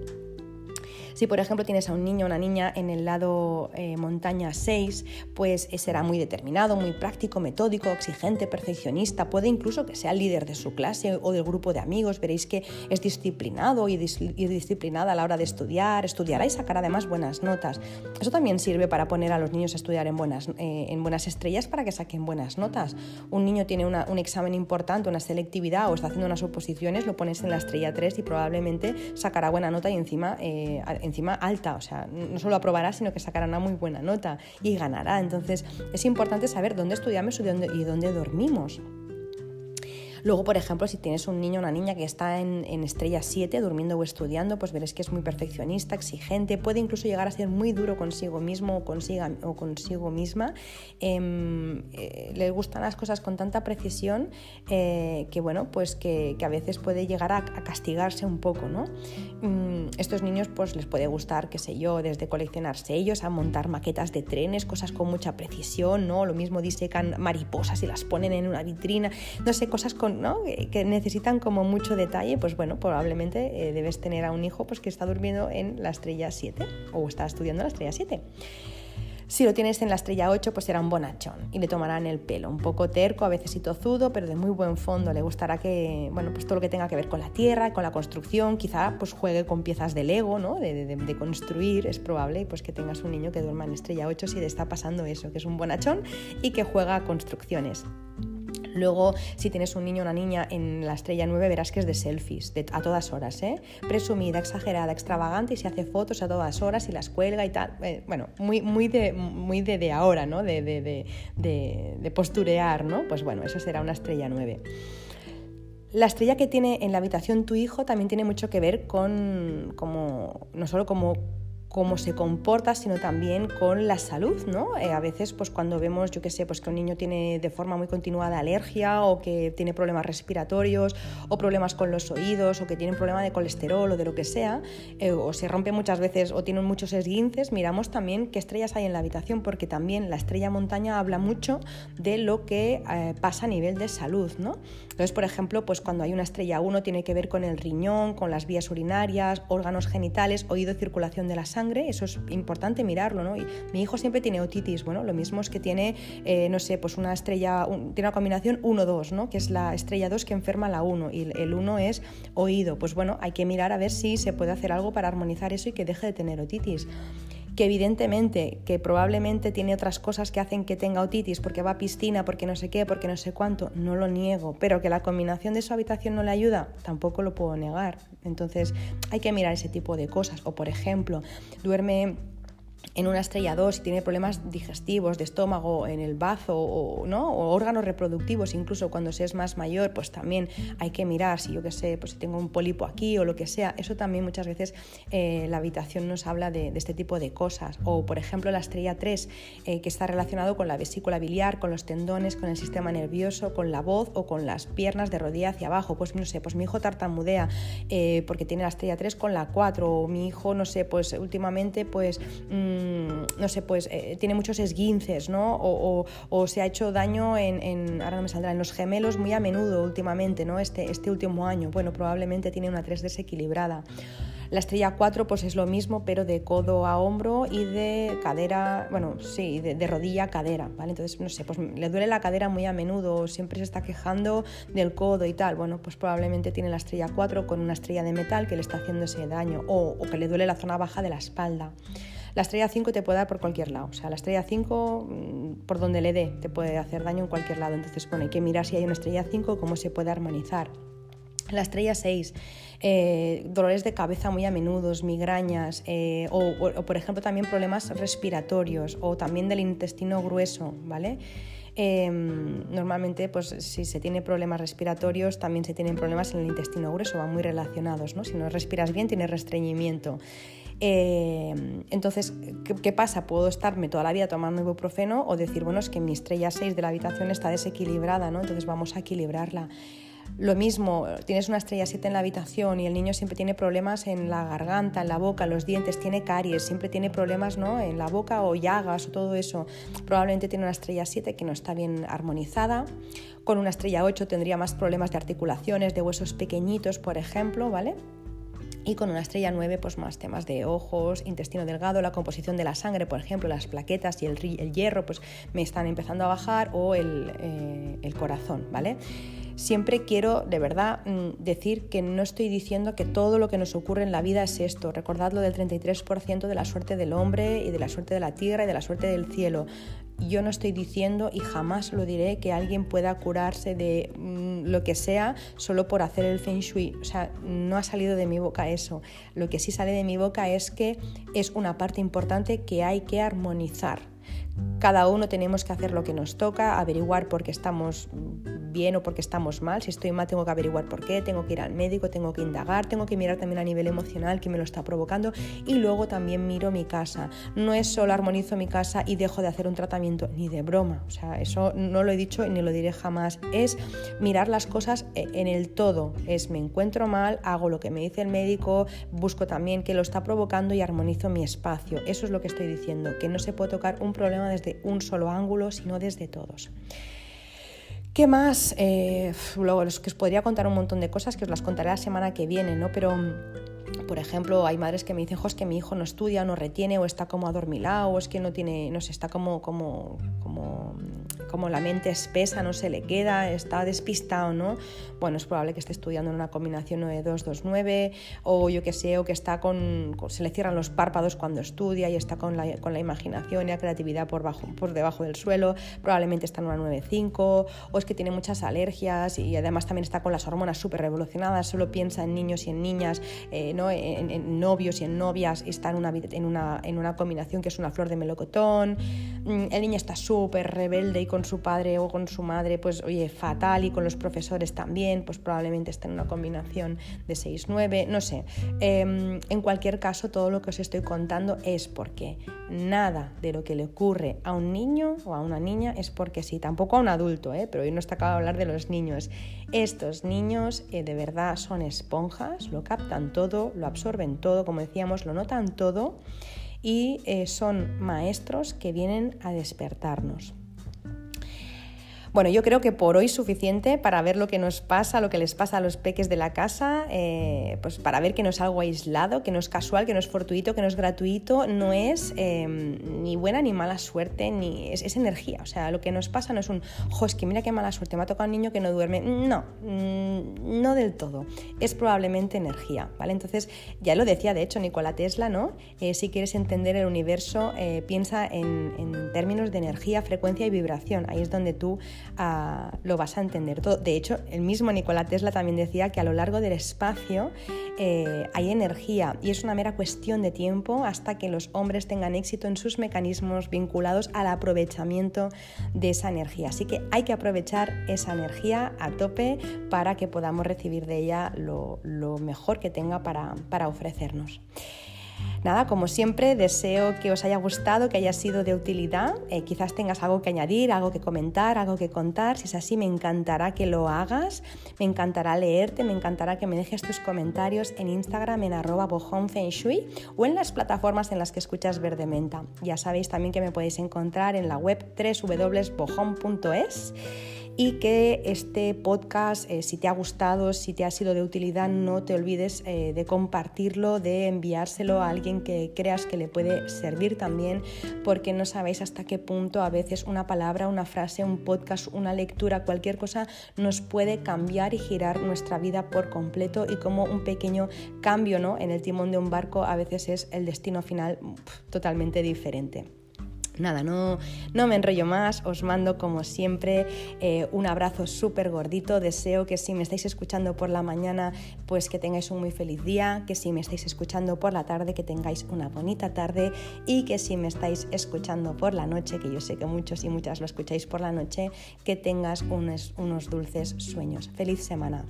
Si por ejemplo tienes a un niño o una niña en el lado eh, montaña 6, pues eh, será muy determinado, muy práctico, metódico, exigente, perfeccionista, puede incluso que sea el líder de su clase o del grupo de amigos, veréis que es disciplinado y, disciplinada a la hora de estudiar, estudiará y sacará además buenas notas. Eso también sirve para poner a los niños a estudiar en buenas, eh, estrellas para que saquen buenas notas. Un niño tiene un examen importante, una selectividad o está haciendo unas oposiciones, lo pones en la estrella 3 y probablemente sacará buena nota y encima encima alta, o sea, no solo aprobará, sino que sacará una muy buena nota y ganará. Entonces es importante saber dónde estudiamos y dónde, y dónde dormimos. Luego, por ejemplo, si tienes un niño o una niña que está en, estrella 7, durmiendo o estudiando, pues verás que es muy perfeccionista, exigente, puede incluso llegar a ser muy duro consigo mismo o, consiga, o consigo misma. Em, eh, le gustan las cosas con tanta precisión eh, que, bueno, pues que, a veces puede llegar a, castigarse un poco, ¿no? Mm, estos niños, pues les puede gustar, qué sé yo, desde coleccionar sellos a montar maquetas de trenes, cosas con mucha precisión, ¿no? Lo mismo disecan mariposas y las ponen en una vitrina, no sé, cosas con, ¿no? que necesitan como mucho detalle, pues bueno, probablemente eh, debes tener a un hijo pues, que está durmiendo en la estrella 7 o está estudiando la estrella 7. Si lo tienes en la estrella 8, pues será un bonachón y le tomarán el pelo. Un poco terco, a veces y tozudo, pero de muy buen fondo. Le gustará que, bueno, pues todo lo que tenga que ver con la tierra, con la construcción, quizá pues juegue con piezas de Lego, ¿no? De, construir, es probable pues que tengas un niño que duerma en estrella 8 si le está pasando eso, que es un bonachón y que juega a construcciones. Luego, si tienes un niño o una niña en la estrella 9, verás que es de selfies, a todas horas, ¿eh? Presumida, exagerada, extravagante y se hace fotos a todas horas y las cuelga y tal. Eh, bueno, muy, muy, de, muy de, ahora, ¿no? De, de, posturear, ¿no? Pues bueno, eso será una estrella 9. La estrella que tiene en la habitación tu hijo también tiene mucho que ver con, como, no solo como cómo se comporta, sino también con la salud, ¿no? Eh, a veces, pues cuando vemos, yo qué sé, pues que un niño tiene de forma muy continuada alergia o que tiene problemas respiratorios o problemas con los oídos o que tiene un problema de colesterol o de lo que sea, eh, o se rompe muchas veces o tienen muchos esguinces, miramos también qué estrellas hay en la habitación, porque también la estrella montaña habla mucho de lo que eh, pasa a nivel de salud, ¿no? Entonces, por ejemplo, pues cuando hay una estrella 1 tiene que ver con el riñón, con las vías urinarias, órganos genitales, oído, circulación de la sangre, eso es importante mirarlo, ¿no? Y mi hijo siempre tiene otitis, bueno, lo mismo es que tiene, eh, no sé, pues una estrella, tiene una combinación 1-2, ¿no? Que es la estrella 2 que enferma la 1 y el 1 es oído. Pues bueno, hay que mirar a ver si se puede hacer algo para armonizar eso y que deje de tener otitis que evidentemente, que probablemente tiene otras cosas que hacen que tenga otitis, porque va a piscina, porque no sé qué, porque no sé cuánto, no lo niego, pero que la combinación de su habitación no le ayuda, tampoco lo puedo negar. Entonces hay que mirar ese tipo de cosas. O por ejemplo, duerme en una estrella 2 y tiene problemas digestivos, de estómago, en el bazo o, ¿no? o órganos reproductivos, incluso cuando se es más mayor, pues también hay que mirar si yo qué sé, pues si tengo un pólipo aquí o lo que sea. Eso también muchas veces eh, la habitación nos habla de, este tipo de cosas. O por ejemplo la estrella 3, eh, que está relacionado con la vesícula biliar, con los tendones, con el sistema nervioso, con la voz o con las piernas de rodilla hacia abajo. Pues no sé, pues mi hijo tartamudea eh, porque tiene la estrella 3 con la 4 o mi hijo, no sé, pues últimamente pues... Mm, no sé, pues eh, tiene muchos esguinces, ¿no? O, se ha hecho daño en, ahora no me saldrá, en los gemelos muy a menudo últimamente, ¿no? Este, este último año. Bueno, probablemente tiene una 3 desequilibrada. La estrella 4 pues es lo mismo, pero de codo a hombro y de cadera, bueno, sí, de, rodilla a cadera, ¿vale? Entonces, no sé, pues le duele la cadera muy a menudo, siempre se está quejando del codo y tal. Bueno, pues probablemente tiene la estrella 4 con una estrella de metal que le está haciendo ese daño o, o que le duele la zona baja de la espalda. La estrella 5 te puede dar por cualquier lado, o sea, la estrella 5 mm, por donde le dé te puede hacer daño en cualquier lado, entonces bueno, hay que mirar si hay una estrella 5, cómo se puede armonizar. La estrella 6, eh, dolores de cabeza muy a menudo, migrañas eh, o, por ejemplo también problemas respiratorios o también del intestino grueso, ¿vale? Em, normalmente, pues si se tiene problemas respiratorios, también se tienen problemas en el intestino grueso, van muy relacionados, ¿no? Si no respiras bien, tienes restreñimiento. Eh, entonces, ¿qué, pasa? Puedo estarme toda la vida tomando ibuprofeno o decir, bueno, es que mi estrella 6 de la habitación está desequilibrada, ¿no? Entonces vamos a equilibrarla. Lo mismo, tienes una estrella 7 en la habitación y el niño siempre tiene problemas en la garganta, en la boca, los dientes, tiene caries, siempre tiene problemas ¿no? en la boca o llagas o todo eso. Probablemente tiene una estrella 7 que no está bien armonizada. Con una estrella 8 tendría más problemas de articulaciones, de huesos pequeñitos, por ejemplo, ¿vale? Y con una estrella 9 pues más temas de ojos, intestino delgado, la composición de la sangre, por ejemplo, las plaquetas y el, el hierro pues me están empezando a bajar o el, eh, el corazón, ¿vale? Siempre quiero de verdad mm, decir que no estoy diciendo que todo lo que nos ocurre en la vida es esto. Recordad lo del 33% de la suerte del hombre y de la suerte de la tierra y de la suerte del cielo yo no estoy diciendo y jamás lo diré que alguien pueda curarse de mm, lo que sea solo por hacer el feng shui. O sea, no ha salido de mi boca eso. Lo que sí sale de mi boca es que es una parte importante que hay que armonizar. Cada uno tenemos que hacer lo que nos toca, averiguar por qué estamos o porque estamos mal. Si estoy mal tengo que averiguar por qué, tengo que ir al médico, tengo que indagar, tengo que mirar también a nivel emocional qué me lo está provocando y luego también miro mi casa. No es solo armonizo mi casa y dejo de hacer un tratamiento, ni de broma. O sea, eso no lo he dicho ni lo diré jamás. Es mirar las cosas eh, en el todo. Es me encuentro mal, hago lo que me dice el médico, busco también qué lo está provocando y armonizo mi espacio. Eso es lo que estoy diciendo, que no se puede tocar un problema desde un solo ángulo, sino desde todos. ¿Qué más? Eh, luego, es que os podría contar un montón de cosas que os las contaré la semana que viene, ¿no? Pero por ejemplo, hay madres que me dicen, es que mi hijo no estudia, no retiene, o está como adormilado, o es que no tiene, no sé, está como, como, como como la mente espesa, no se le queda, está despistado, ¿no? Bueno, es probable que esté estudiando en una combinación 9-2-2-9 o yo que sé, o que está con, se le cierran los párpados cuando estudia y está con la, con la imaginación y la creatividad por, bajo, por debajo del suelo, probablemente está en una 9-5 o es que tiene muchas alergias y además también está con las hormonas súper revolucionadas, solo piensa en niños y en niñas, eh, ¿no? En, novios y en novias está en una, en, una, en una combinación que es una flor de melocotón, mm, el niño está súper rebelde y con su padre o con su madre, pues oye, fatal y con los profesores también, pues probablemente está en una combinación de 6-9, no sé. Em, en cualquier caso, todo lo que os estoy contando es porque nada de lo que le ocurre a un niño o a una niña es porque sí, tampoco a un adulto, ¿eh? pero hoy no está acaba de hablar de los niños. Estos niños eh, de verdad son esponjas, lo captan todo, lo absorben todo, como decíamos, lo notan todo y eh, son maestros que vienen a despertarnos. Bueno, yo creo que por hoy es suficiente para ver lo que nos pasa, lo que les pasa a los peques de la casa, eh, pues para ver que no es algo aislado, que no es casual, que no es fortuito, que no es gratuito, no es em, ni buena ni mala suerte, ni es, energía. O sea, lo que nos pasa no es un, jo, es que mira qué mala suerte, me ha tocado un niño que no duerme. No, mm, no del todo. Es probablemente energía, ¿vale? Entonces, ya lo decía de hecho Nikola Tesla, ¿no? Eh, si quieres entender el universo, eh, piensa en, en términos de energía, frecuencia y vibración. Ahí es donde tú lo vas a entender todo. De hecho, el mismo Nikola Tesla también decía que a lo largo del espacio eh, hay energía y es una mera cuestión de tiempo hasta que los hombres tengan éxito en sus mecanismos vinculados al aprovechamiento de esa energía. Así que hay que aprovechar esa energía a tope para que podamos recibir de ella lo, mejor que tenga para, para ofrecernos. Nada, como siempre, deseo que os haya gustado, que haya sido de utilidad. Eh, quizás tengas algo que añadir, algo que comentar, algo que contar. Si es así, me encantará que lo hagas. Me encantará leerte, me encantará que me dejes tus comentarios en Instagram en arroba bojonfengshui o en las plataformas en las que escuchas Verde Menta. Ya sabéis también que me podéis encontrar en la web www.bojon.es y que este podcast, eh, si te ha gustado, si te ha sido de utilidad, no te olvides eh, de compartirlo, de enviárselo a alguien que creas que le puede servir también, porque no sabéis hasta qué punto a veces una palabra, una frase, un podcast, una lectura, cualquier cosa nos puede cambiar y girar nuestra vida por completo y como un pequeño cambio ¿no? en el timón de un barco a veces es el destino final totalmente diferente. Nada, no, no me enrollo más, os mando como siempre eh, un abrazo súper gordito, deseo que si me estáis escuchando por la mañana, pues que tengáis un muy feliz día, que si me estáis escuchando por la tarde, que tengáis una bonita tarde y que si me estáis escuchando por la noche, que yo sé que muchos y muchas lo escucháis por la noche, que tengas unos, dulces sueños. Feliz semana.